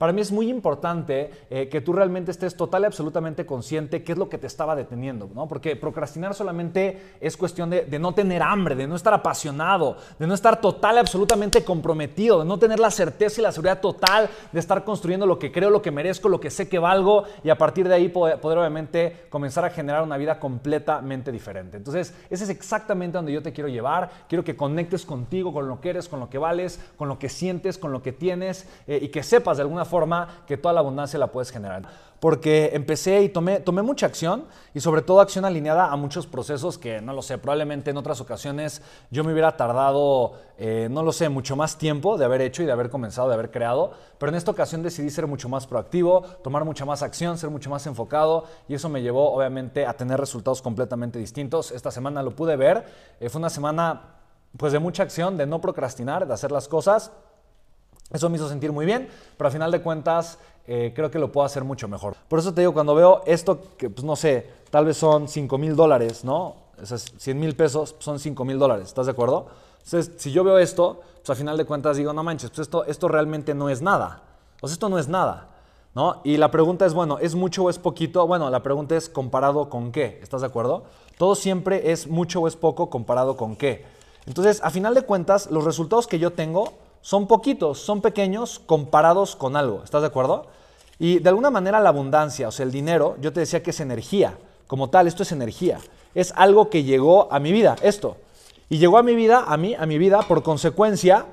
Para mí es muy importante eh, que tú realmente estés total y absolutamente consciente qué es lo que te estaba deteniendo, ¿no? Porque procrastinar solamente es cuestión de, de, no tener hambre, de no estar apasionado, de no estar total y absolutamente comprometido, de no tener la certeza y la seguridad total de estar construyendo lo que creo, lo que merezco, lo que sé que valgo y a partir de ahí poder, poder obviamente comenzar a generar una vida completamente diferente. Entonces, ese es exactamente donde yo te quiero llevar. Quiero que conectes contigo, con lo que eres, con lo que vales, con lo que sientes, con lo que tienes eh, y que sepas de alguna forma que toda la abundancia la puedes generar. Porque empecé y tomé, tomé mucha acción y sobre todo acción alineada a muchos procesos que no lo sé, probablemente en otras ocasiones yo me hubiera tardado, eh, no lo sé, mucho más tiempo de haber hecho y de haber comenzado, de haber creado, pero en esta ocasión decidí ser mucho más proactivo, tomar mucha más acción, ser mucho más enfocado y eso me llevó obviamente a tener resultados completamente distintos. Esta semana lo pude ver, eh, fue una semana pues de mucha acción, de no procrastinar, de hacer las cosas. Eso me hizo sentir muy bien, pero al final de cuentas eh, creo que lo puedo hacer mucho mejor. Por eso te digo, cuando veo esto, que pues no sé, tal vez son 5 mil dólares, ¿no? Esas 100 mil pesos son 5 mil dólares, ¿estás de acuerdo? Entonces, si yo veo esto, pues al final de cuentas digo, no manches, pues esto, esto realmente no es nada. Pues esto no es nada, ¿no? Y la pregunta es, bueno, ¿es mucho o es poquito? Bueno, la pregunta es comparado con qué, ¿estás de acuerdo? Todo siempre es mucho o es poco comparado con qué. Entonces, a final de cuentas, los resultados que yo tengo son poquitos, son pequeños comparados con algo. ¿Estás de acuerdo? Y de alguna manera la abundancia, o sea, el dinero, yo te decía que es energía. Como tal, esto es energía. Es algo que llegó a mi vida, esto. Y llegó a mi vida, a mí, a mi vida, por consecuencia,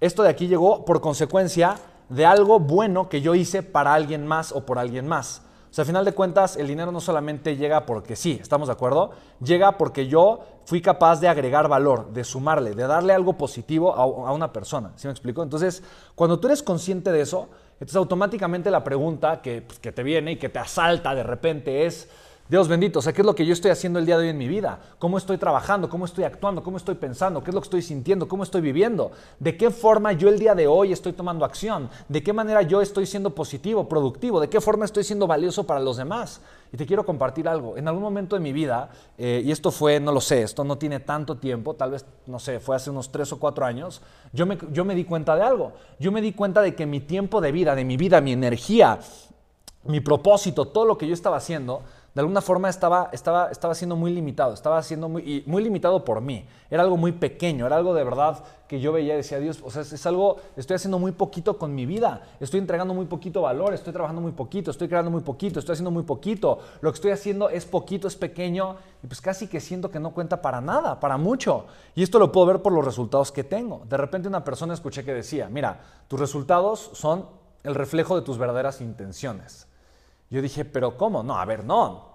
esto de aquí llegó por consecuencia de algo bueno que yo hice para alguien más o por alguien más. O sea, al final de cuentas, el dinero no solamente llega porque sí, ¿estamos de acuerdo? Llega porque yo fui capaz de agregar valor, de sumarle, de darle algo positivo a, a una persona. ¿Sí me explico? Entonces, cuando tú eres consciente de eso, entonces automáticamente la pregunta que, pues, que te viene y que te asalta de repente es, Dios bendito, o sea, ¿qué es lo que yo estoy haciendo el día de hoy en mi vida? ¿Cómo estoy trabajando? ¿Cómo estoy actuando? ¿Cómo estoy pensando? ¿Qué es lo que estoy sintiendo? ¿Cómo estoy viviendo? ¿De qué forma yo el día de hoy estoy tomando acción? ¿De qué manera yo estoy siendo positivo, productivo? ¿De qué forma estoy siendo valioso para los demás? Y te quiero compartir algo. En algún momento de mi vida, eh, y esto fue, no lo sé, esto no tiene tanto tiempo, tal vez, no sé, fue hace unos tres o cuatro años, yo me, yo me di cuenta de algo. Yo me di cuenta de que mi tiempo de vida, de mi vida, mi energía, mi propósito, todo lo que yo estaba haciendo, de alguna forma estaba, estaba, estaba siendo muy limitado, estaba siendo muy, muy limitado por mí. Era algo muy pequeño, era algo de verdad que yo veía y decía, Dios, o sea, es, algo, estoy haciendo muy poquito con mi vida, estoy entregando muy poquito valor, estoy trabajando muy poquito, estoy creando muy poquito, estoy haciendo muy poquito, lo que estoy haciendo es poquito, es pequeño y pues casi que siento que no cuenta para nada, para mucho. Y esto lo puedo ver por los resultados que tengo. De repente una persona escuché que decía, mira, tus resultados son el reflejo de tus verdaderas intenciones. Yo dije, pero ¿cómo? No, a ver, no.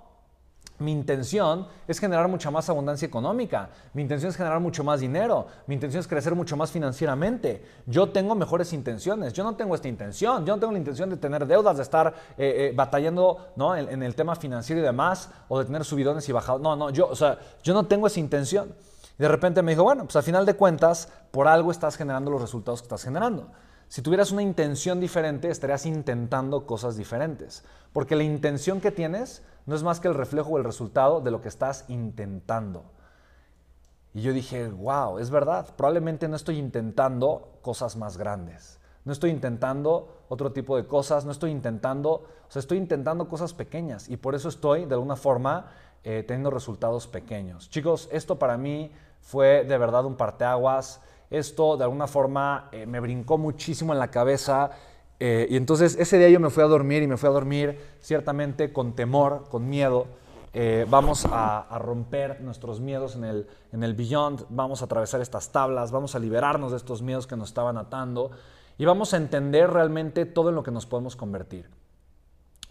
Mi intención es generar mucha más abundancia económica. Mi intención es generar mucho más dinero. Mi intención es crecer mucho más financieramente. Yo tengo mejores intenciones. Yo no tengo esta intención. Yo no tengo la intención de tener deudas, de estar eh, eh, batallando ¿no? en, el tema financiero y demás, o de tener subidones y bajados. No, no, yo, o sea, yo no tengo esa intención. Y de repente me dijo, bueno, pues al final de cuentas, por algo estás generando los resultados que estás generando. Si tuvieras una intención diferente, estarías intentando cosas diferentes. Porque la intención que tienes no es más que el reflejo o el resultado de lo que estás intentando. Y yo dije, wow, es verdad, probablemente no estoy intentando cosas más grandes. No estoy intentando otro tipo de cosas, no estoy intentando, o sea, estoy intentando cosas pequeñas y por eso estoy de alguna forma eh, teniendo resultados pequeños. Chicos, esto para mí fue de verdad un parteaguas. Esto de alguna forma eh, me brincó muchísimo en la cabeza eh, y entonces ese día yo me fui a dormir y me fui a dormir ciertamente con temor, con miedo. Eh, vamos a, romper nuestros miedos en el, en el Beyond, vamos a atravesar estas tablas, vamos a liberarnos de estos miedos que nos estaban atando y vamos a entender realmente todo en lo que nos podemos convertir.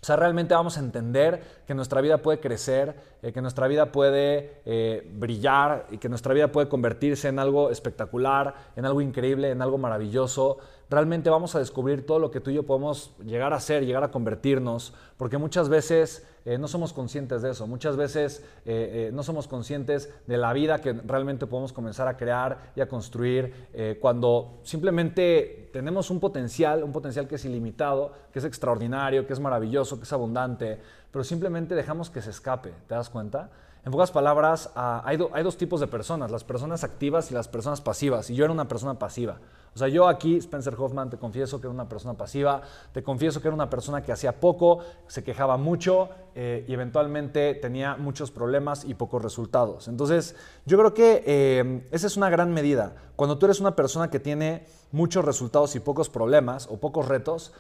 O sea, realmente vamos a entender que nuestra vida puede crecer, eh, que nuestra vida puede eh, brillar y que nuestra vida puede convertirse en algo espectacular, en algo increíble, en algo maravilloso. Realmente vamos a descubrir todo lo que tú y yo podemos llegar a ser, llegar a convertirnos, porque muchas veces eh, no somos conscientes de eso. Muchas veces eh, eh, no somos conscientes de la vida que realmente podemos comenzar a crear y a construir cuando simplemente tenemos un potencial, un potencial que es ilimitado, que es extraordinario, que es maravilloso, que es abundante, pero simplemente dejamos que se escape. ¿Te das cuenta? En pocas palabras, ah, hay, hay, dos tipos de personas, las personas activas y las personas pasivas. Y yo era una persona pasiva. O sea, yo aquí, Spencer Hoffman, te confieso que era una persona pasiva, te confieso que era una persona que hacía poco, se quejaba mucho eh, y eventualmente tenía muchos problemas y pocos resultados. Entonces, yo creo que eh, esa es una gran medida. Cuando tú eres una persona que tiene muchos resultados y pocos problemas o pocos retos,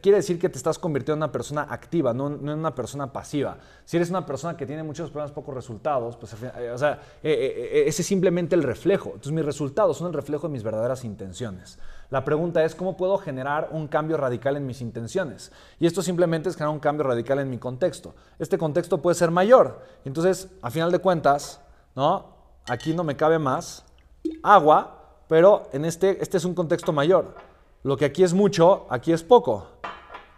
quiere decir que te estás convirtiendo en una persona activa, no, en una persona pasiva. Si eres una persona que tiene muchos problemas, pocos resultados, pues eh, o sea, ese es simplemente el reflejo. Entonces mis resultados son el reflejo de mis verdaderas intenciones. La pregunta es, ¿cómo puedo generar un cambio radical en mis intenciones? Y esto simplemente es generar un cambio radical en mi contexto. Este contexto puede ser mayor. Entonces, a final de cuentas, ¿no? Aquí no me cabe más agua, pero en este, este es un contexto mayor. Lo que aquí es mucho, aquí es poco.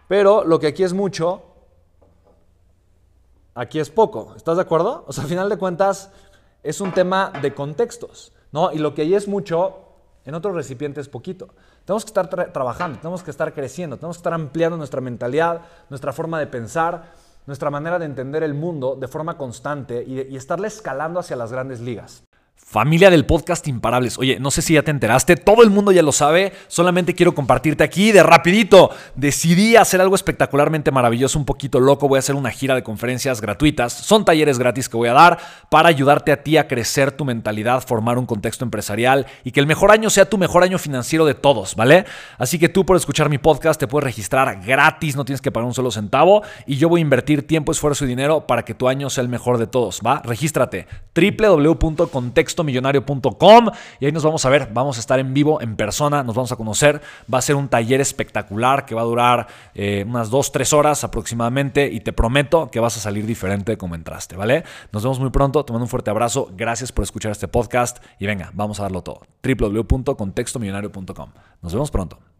Pero lo que aquí es mucho, aquí es poco. ¿Estás de acuerdo? O sea, a final de cuentas, es un tema de contextos, ¿no? Y lo que ahí es mucho, en otros recipientes poquito. Tenemos que estar trabajando, tenemos que estar creciendo, tenemos que estar ampliando nuestra mentalidad, nuestra forma de pensar, nuestra manera de entender el mundo de forma constante y, y estarle escalando hacia las grandes ligas. Familia del podcast Imparables. Oye, no sé si ya te enteraste, todo el mundo ya lo sabe, solamente quiero compartirte aquí de rapidito. Decidí hacer algo espectacularmente maravilloso, un poquito loco, voy a hacer una gira de conferencias gratuitas. Son talleres gratis que voy a dar para ayudarte a ti a crecer tu mentalidad, formar un contexto empresarial y que el mejor año sea tu mejor año financiero de todos, ¿vale? Así que tú por escuchar mi podcast te puedes registrar gratis, no tienes que pagar un solo centavo y yo voy a invertir tiempo, esfuerzo y dinero para que tu año sea el mejor de todos, ¿va? Regístrate www.contexto millonario.com y ahí nos vamos a ver, vamos a estar en vivo, en persona, nos vamos a conocer, va a ser un taller espectacular que va a durar eh, unas 2, 3 horas aproximadamente y te prometo que vas a salir diferente como entraste, ¿vale? Nos vemos muy pronto, te mando un fuerte abrazo, gracias por escuchar este podcast y venga, vamos a darlo todo. www.contextomillonario.com. Nos vemos pronto.